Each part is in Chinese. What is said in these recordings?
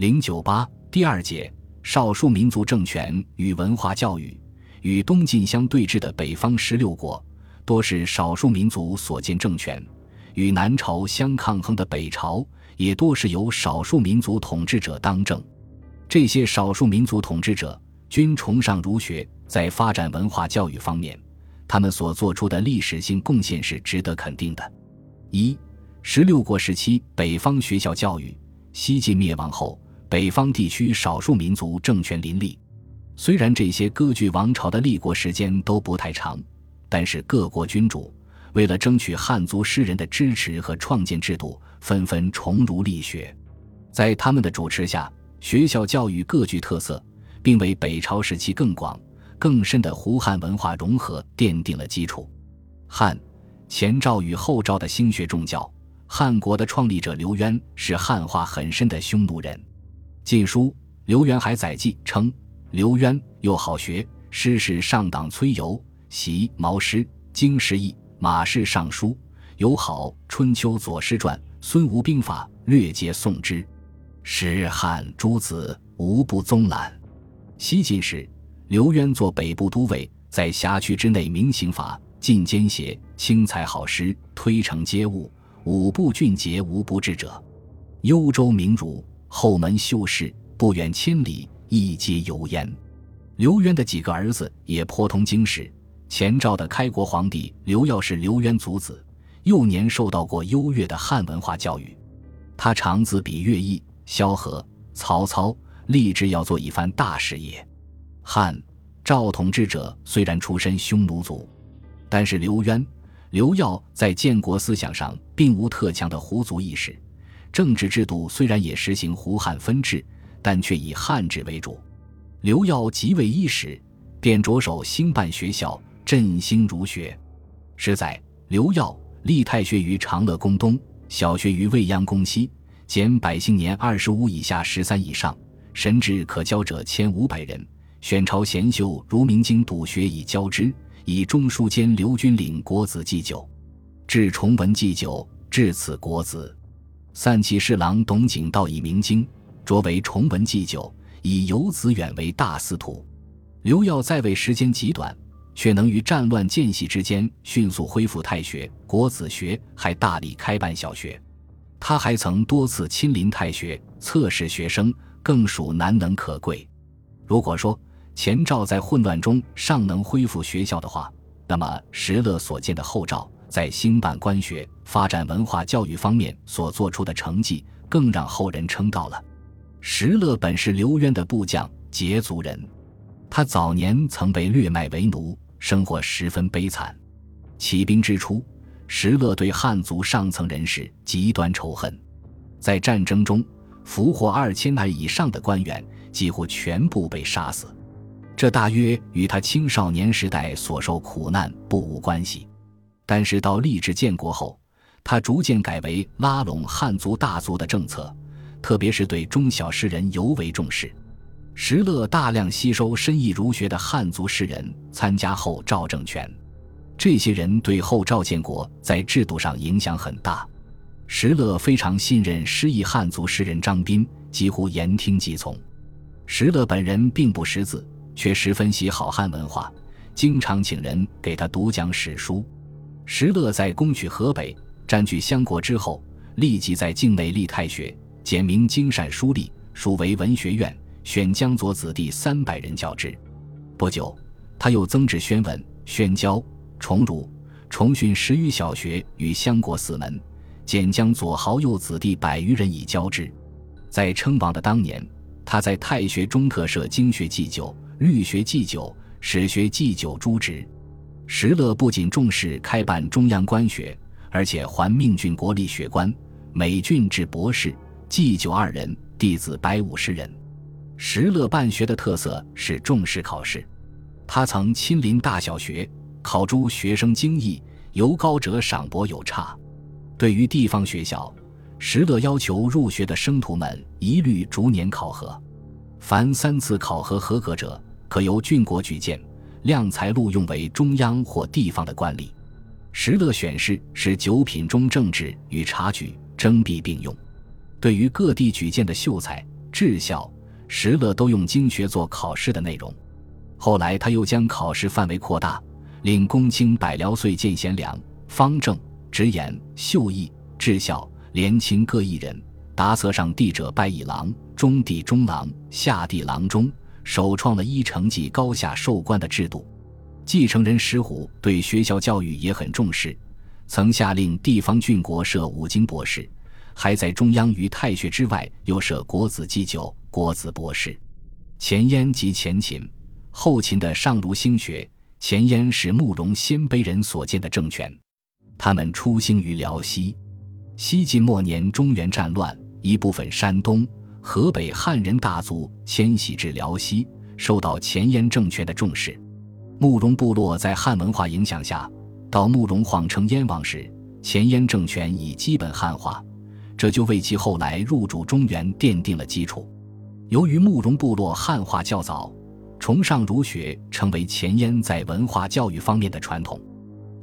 零九八第二节少数民族政权与文化教育。与东晋相对峙的北方十六国，多是少数民族所建政权；与南朝相抗衡的北朝，也多是由少数民族统治者当政。这些少数民族统治者均崇尚儒学，在发展文化教育方面，他们所做出的历史性贡献是值得肯定的。一、十六国时期北方学校教育。西晋灭亡后，北方地区少数民族政权林立。虽然这些割据王朝的立国时间都不太长，但是各国君主为了争取汉族诗人的支持和创建制度，纷纷崇儒立学。在他们的主持下，学校教育各具特色，并为北朝时期更广、更深的胡汉文化融合奠定了基础。汉、前赵与后赵的兴学重教，汉国的创立者刘渊是汉化很深的匈奴人。《晋书·刘元海载记》称。刘渊又好学，诗是上党崔游、习毛诗、经释义、马氏尚书，有好《春秋左师传》《孙吴兵法》，略皆诵之。诗汉诸子无不宗览。西晋时，刘渊做北部都尉，在辖区之内明刑法，禁奸邪，轻采好诗，推诚皆物，五部俊杰无不至者。幽州名儒，后门修士，不远千里。一皆有焉。刘渊的几个儿子也颇通经史。前赵的开国皇帝刘耀是刘渊族子，幼年受到过优越的汉文化教育。他长子比乐毅、萧何、曹操，立志要做一番大事业。汉、赵统治者虽然出身匈奴族，但是刘渊、刘耀在建国思想上并无特强的胡族意识，政治制度虽然也实行胡汉分治。但却以汉制为主。刘耀即位伊始，便着手兴办学校，振兴儒学。是在刘耀立太学于长乐宫东，小学于未央宫西，减百姓年二十五以下十三以上，神智可教者千五百人。选朝贤秀如明经笃学以教之，以中书监刘君领国子祭酒，至崇文祭酒，至此国子。散骑侍郎董景道以明经。擢为崇文祭酒，以游子远为大司徒。刘耀在位时间极短，却能于战乱间隙之间迅速恢复太学、国子学，还大力开办小学。他还曾多次亲临太学测试学生，更属难能可贵。如果说前赵在混乱中尚能恢复学校的话，那么石勒所建的后赵在兴办官学、发展文化教育方面所做出的成绩，更让后人称道了。石勒本是刘渊的部将，羯族人。他早年曾被掠卖为奴，生活十分悲惨。起兵之初，石勒对汉族上层人士极端仇恨，在战争中俘获二千人以上的官员几乎全部被杀死。这大约与他青少年时代所受苦难不无关系。但是到立志建国后，他逐渐改为拉拢汉族大族的政策。特别是对中小诗人尤为重视，石勒大量吸收深意儒学的汉族诗人参加后赵政权，这些人对后赵建国在制度上影响很大。石勒非常信任失意汉族诗人张斌，几乎言听计从。石勒本人并不识字，却十分喜好汉文化，经常请人给他读讲史书。石勒在攻取河北、占据襄国之后，立即在境内立太学。简明经善书吏，属为文学院，选江左子弟三百人教之。不久，他又增置宣文、宣教、崇儒、重训十余小学与相国四门，简江左豪右子弟百余人以教之。在称王的当年，他在太学中特设经学祭酒、律学祭酒、史学祭酒诸职。石勒不仅重视开办中央官学，而且还命郡国立学官，每郡置博士。祭酒二人，弟子百五十人。石勒办学的特色是重视考试，他曾亲临大小学，考诸学生精义，由高者赏博有差。对于地方学校，石勒要求入学的生徒们一律逐年考核，凡三次考核合格者，可由郡国举荐，量才录用为中央或地方的官吏。石勒选士是九品中正制与察举征辟并用。对于各地举荐的秀才，智孝、实乐都用经学做考试的内容。后来他又将考试范围扩大，令公卿百僚岁见贤良、方正、直言、秀义、智孝、廉清各一人。答册上帝者拜一郎，中帝中郎，下帝郎中。首创了依成绩高下授官的制度。继承人石虎对学校教育也很重视，曾下令地方郡国设五经博士，还在中央于太学之外又设国子祭酒、国子博士。前燕及前秦、后秦的上儒兴学，前燕是慕容鲜卑人所建的政权，他们出兴于辽西。西晋末年，中原战乱，一部分山东。河北汉人大族迁徙至辽西，受到前燕政权的重视。慕容部落在汉文化影响下，到慕容晃称燕王时，前燕政权已基本汉化，这就为其后来入主中原奠定了基础。由于慕容部落汉化较早，崇尚儒学成为前燕在文化教育方面的传统。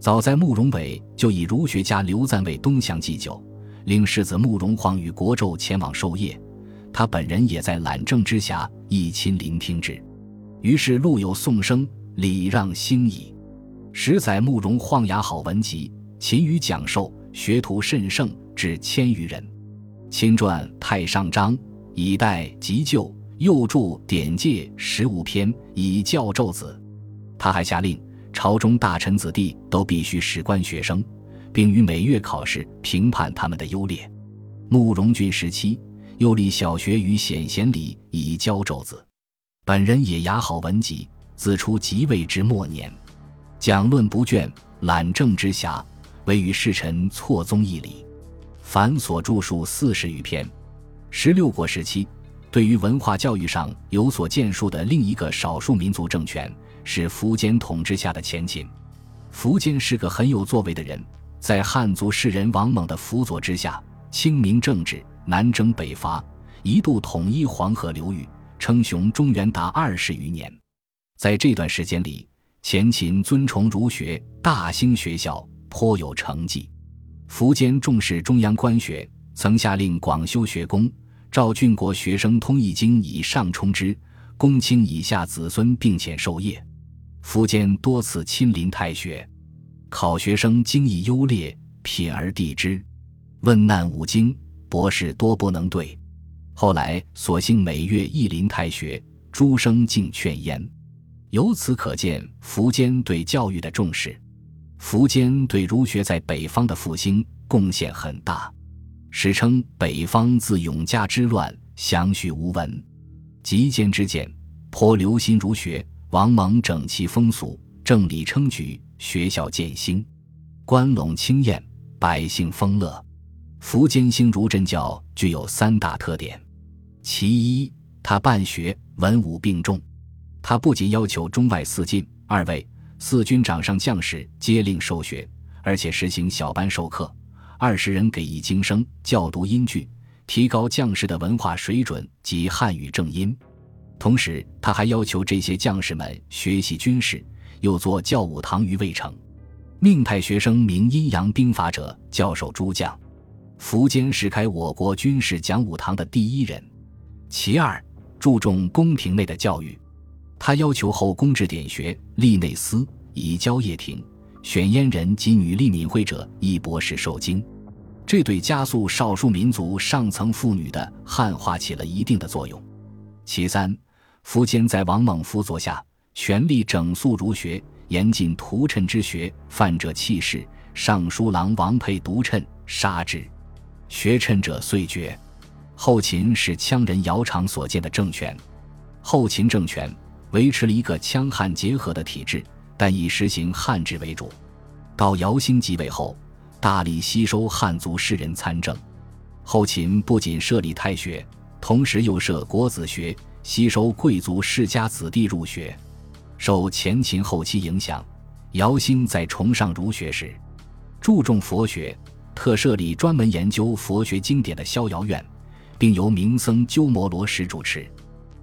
早在慕容伟就以儒学家刘赞为东乡祭酒，令世子慕容晃与国胄前往授业。他本人也在懒政之下，一亲聆听之，于是陆有颂声，礼让兴矣。十载慕容晃雅好文集，勤于讲授，学徒甚盛，至千余人。亲传太上章，以代急救，又著典戒十五篇，以教胄子。他还下令，朝中大臣子弟都必须史官学生，并于每月考试评判他们的优劣。慕容俊时期。又立小学与显贤礼，以教胄子。本人也雅好文集，自出即位之末年，讲论不倦，揽政之暇，唯与世臣错综义理。凡所著述四十余篇。十六国时期，对于文化教育上有所建树的另一个少数民族政权，是苻坚统治下的前秦。苻坚是个很有作为的人，在汉族士人王猛的辅佐之下，清明政治。南征北伐，一度统一黄河流域，称雄中原达二十余年。在这段时间里，前秦尊崇儒学，大兴学校，颇有成绩。苻坚重视中央官学，曾下令广修学宫，召郡国学生通易经以上充之，公卿以下子孙并遣授业。苻坚多次亲临太学，考学生经义优劣，品而地之，问难五经。博士多不能对，后来索性每月一临太学，诸生竟劝焉。由此可见，苻坚对教育的重视。苻坚对儒学在北方的复兴贡献很大，史称北方自永嘉之乱，详叙无闻。极坚之见，颇留心儒学。王莽整齐风俗，政理称举，学校建兴，官陇清晏，百姓丰乐。苻坚兴儒振教具有三大特点：其一，他办学文武并重。他不仅要求中外四进、二位、四军掌上将士皆令授学，而且实行小班授课，二十人给一经生，教读音句，提高将士的文化水准及汉语正音。同时，他还要求这些将士们学习军事，又作教武堂于渭城，命太学生明阴阳兵法者，教授诸将。苻坚是开我国军事讲武堂的第一人。其二，注重宫廷内的教育，他要求后宫制典学，立内司，以教掖庭，选阉人及女力敏慧者一博士受经，这对加速少数民族上层妇女的汉化起了一定的作用。其三，苻坚在王猛辅佐下，全力整肃儒学，严禁屠谶之学，犯者弃市。尚书郎王佩独谶，杀之。学趁者遂绝。后秦是羌人姚苌所建的政权，后秦政权维持了一个羌汉结合的体制，但以实行汉制为主。到姚兴即位后，大力吸收汉族士人参政。后秦不仅设立太学，同时又设国子学，吸收贵族世家子弟入学。受前秦后期影响，姚兴在崇尚儒学时，注重佛学。特设立专门研究佛学经典的逍遥院，并由名僧鸠摩罗什主持。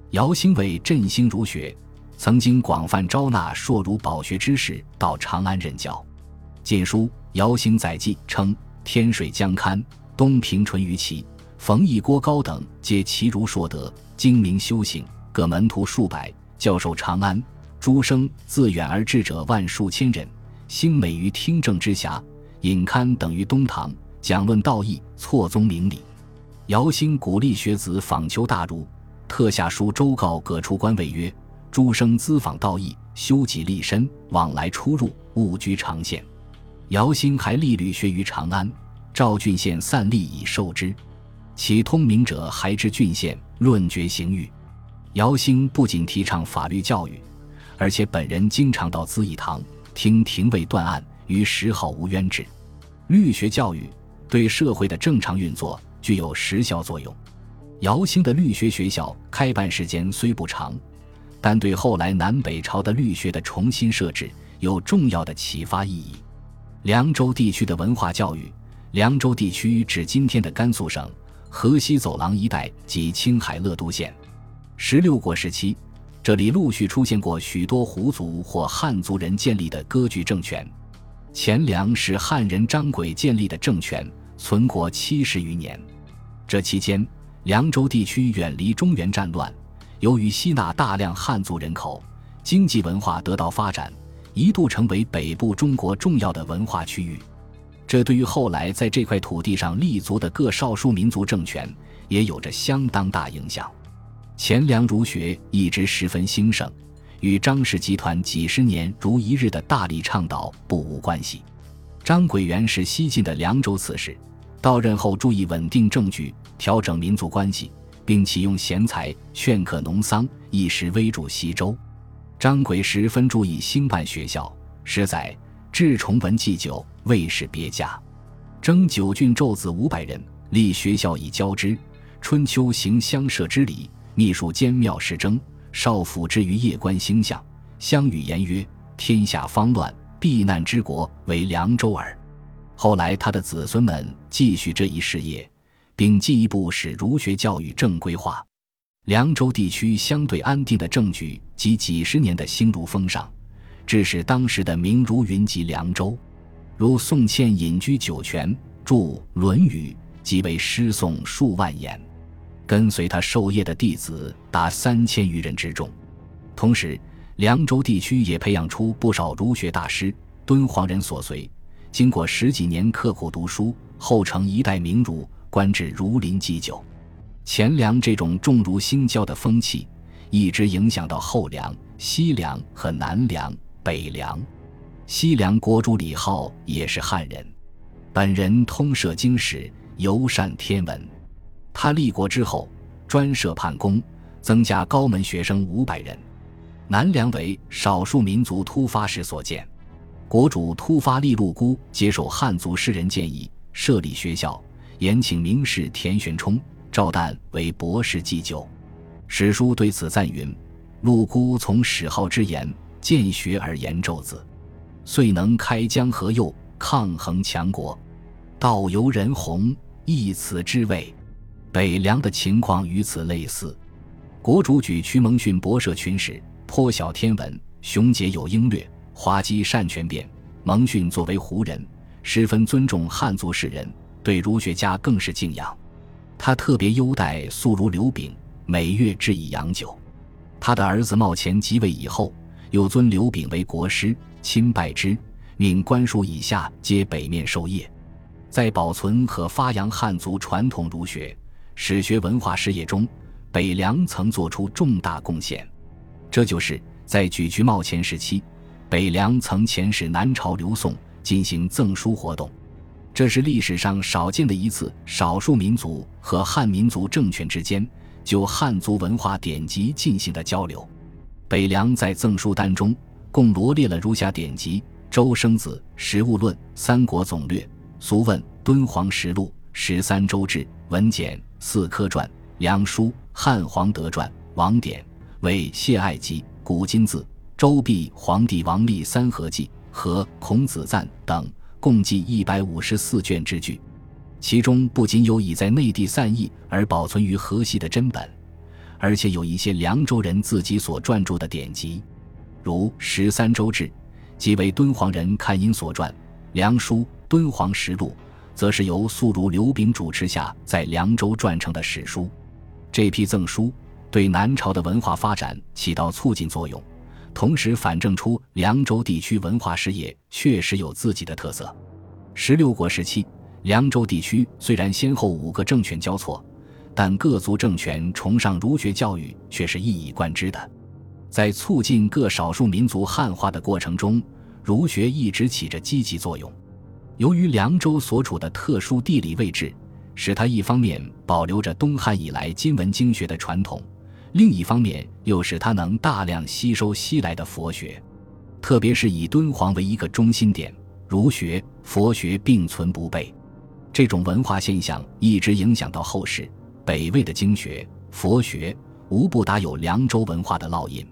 姚兴为振兴儒学，曾经广泛招纳硕儒饱学之士到长安任教。《晋书·姚兴载记》称：“天水江堪，东平淳于齐，冯异、郭高等皆奇儒硕德，精明修行，各门徒数百，教授长安。诸生自远而至者万数千人，兴美于听政之暇。引刊等于东堂，讲论道义，错综明理。姚兴鼓励学子访求大儒，特下书周告各出官位曰：“诸生资访道义，修己立身，往来出入，勿居长县。”姚兴还立律学于长安，赵郡县散吏以受之。其通明者还知郡县，论决刑狱。姚兴不仅提倡法律教育，而且本人经常到资义堂听廷尉断案，于时好无冤制。律学教育对社会的正常运作。具有时效作用。姚兴的律学学校开办时间虽不长，但对后来南北朝的律学的重新设置有重要的启发意义。凉州地区的文化教育，凉州地区指今天的甘肃省河西走廊一带及青海乐都县。十六国时期，这里陆续出现过许多胡族或汉族人建立的割据政权。前凉是汉人张轨建立的政权，存国七十余年。这期间，凉州地区远离中原战乱，由于吸纳大量汉族人口，经济文化得到发展，一度成为北部中国重要的文化区域。这对于后来在这块土地上立足的各少数民族政权也有着相当大影响。钱粮儒学一直十分兴盛，与张氏集团几十年如一日的大力倡导不无关系。张轨元是西晋的凉州刺史。到任后，注意稳定政局，调整民族关系，并启用贤才，劝客农桑，一时威助西周。张轨十分注意兴办学校，实载至崇文祭酒，卫士别驾，征九郡胄子五百人，立学校以教之。春秋行乡社之礼，秘书兼庙事征，少府之于夜观星象，相与言曰：“天下方乱，避难之国为凉州耳。”后来，他的子孙们继续这一事业，并进一步使儒学教育正规化。凉州地区相对安定的政局及几十年的兴儒风尚，致使当时的名儒云集凉州。如宋茜隐居酒泉，著《论语》，即为诗颂数万言。跟随他授业的弟子达三千余人之众。同时，凉州地区也培养出不少儒学大师，敦煌人所随。经过十几年刻苦读书，后成一代名儒，官至儒林祭酒。前凉这种重儒兴教的风气，一直影响到后凉、西凉和南凉、北凉。西凉国主李浩也是汉人，本人通涉经史，尤善天文。他立国之后，专设判宫，增加高门学生五百人。南梁为少数民族突发时所建。国主突发立陆孤接受汉族诗人建议设立学校，延请名士田玄冲、赵旦为博士祭酒。史书对此赞云：“陆孤从史号之言，见学而言胄子，遂能开江河右，抗衡强国。道由人弘，亦此之谓。”北凉的情况与此类似。国主举屈蒙逊博涉群史，颇晓天文，雄杰有英略。滑稽善权变，蒙逊作为胡人，十分尊重汉族士人，对儒学家更是敬仰。他特别优待素儒刘炳，每月置以洋酒。他的儿子茂乾即位以后，又尊刘炳为国师，亲拜之，命官属以下皆北面授业。在保存和发扬汉族传统儒学、史学文化事业中，北凉曾做出重大贡献。这就是在举渠冒前时期。北凉曾遣使南朝刘宋进行赠书活动，这是历史上少见的一次少数民族和汉民族政权之间就汉族文化典籍进行的交流。北凉在赠书单中共罗列了如下典籍：《周生子》《食物论》《三国总略》《俗问》《敦煌实录》《十三州志》《文简》《四科传》《梁书》《汉皇德传》《王典》《为谢爱集》《古今字》。周弼皇帝王立三合记和孔子赞等共计一百五十四卷之巨，其中不仅有已在内地散佚而保存于河西的真本，而且有一些凉州人自己所撰著的典籍，如《十三州志》即为敦煌人看音所撰，《梁书》《敦煌实录》则是由宿儒刘炳主持下在凉州撰成的史书。这批赠书对南朝的文化发展起到促进作用，同时反证出凉州地区文化事业确实有自己的特色。十六国时期，凉州地区虽然先后五个政权交错，但各族政权崇尚儒学教育却是一以贯之的。在促进各少数民族汉化的过程中，儒学一直起着积极作用。由于凉州所处的特殊地理位置，使它一方面保留着东汉以来今文经学的传统，另一方面又使它能大量吸收西来的佛学。特别是以敦煌为一个中心点，儒学、佛学并存不悖，这种文化现象一直影响到后世。北魏的经学、佛学无不打有凉州文化的烙印。